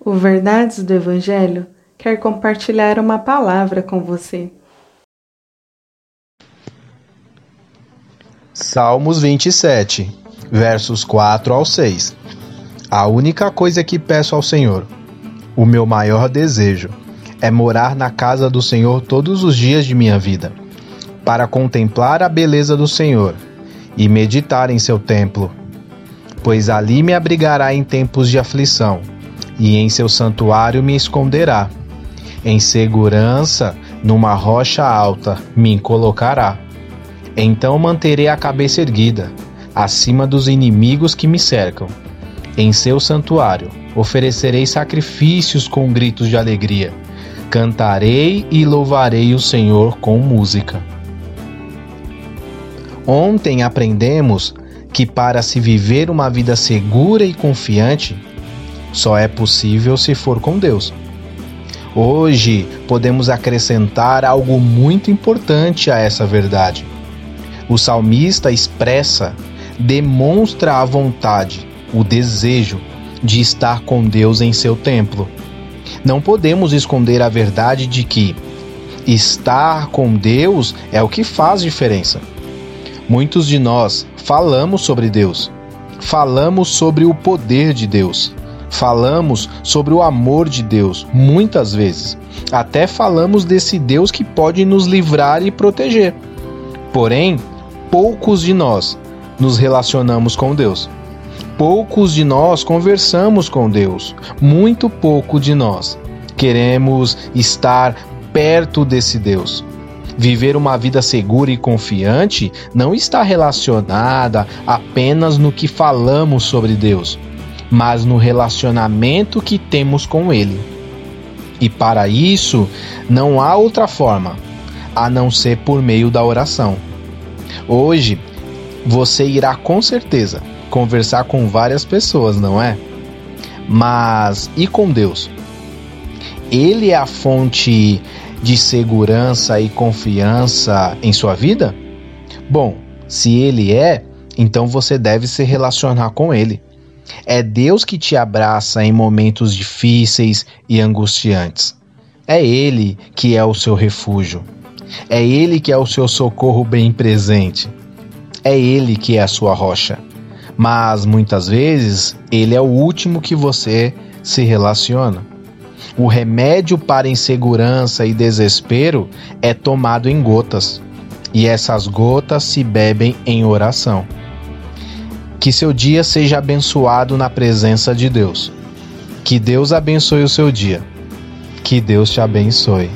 O Verdades do Evangelho quer compartilhar uma palavra com você. Salmos 27, versos 4 ao 6. A única coisa que peço ao Senhor, o meu maior desejo, é morar na casa do Senhor todos os dias de minha vida, para contemplar a beleza do Senhor e meditar em seu templo. Pois ali me abrigará em tempos de aflição, e em seu santuário me esconderá. Em segurança, numa rocha alta, me colocará. Então manterei a cabeça erguida, acima dos inimigos que me cercam. Em seu santuário oferecerei sacrifícios com gritos de alegria. Cantarei e louvarei o Senhor com música. Ontem aprendemos que para se viver uma vida segura e confiante, só é possível se for com Deus. Hoje podemos acrescentar algo muito importante a essa verdade o salmista expressa, demonstra a vontade, o desejo de estar com Deus em seu templo. Não podemos esconder a verdade de que estar com Deus é o que faz diferença. Muitos de nós falamos sobre Deus, falamos sobre o poder de Deus, falamos sobre o amor de Deus, muitas vezes. Até falamos desse Deus que pode nos livrar e proteger. Porém, poucos de nós nos relacionamos com Deus. Poucos de nós conversamos com Deus. Muito pouco de nós queremos estar perto desse Deus. Viver uma vida segura e confiante não está relacionada apenas no que falamos sobre Deus, mas no relacionamento que temos com Ele. E para isso, não há outra forma a não ser por meio da oração. Hoje você irá com certeza conversar com várias pessoas, não é? Mas e com Deus? Ele é a fonte de segurança e confiança em sua vida? Bom, se ele é, então você deve se relacionar com ele. É Deus que te abraça em momentos difíceis e angustiantes. É Ele que é o seu refúgio. É Ele que é o seu socorro bem presente. É Ele que é a sua rocha. Mas muitas vezes Ele é o último que você se relaciona. O remédio para insegurança e desespero é tomado em gotas, e essas gotas se bebem em oração. Que seu dia seja abençoado na presença de Deus. Que Deus abençoe o seu dia. Que Deus te abençoe.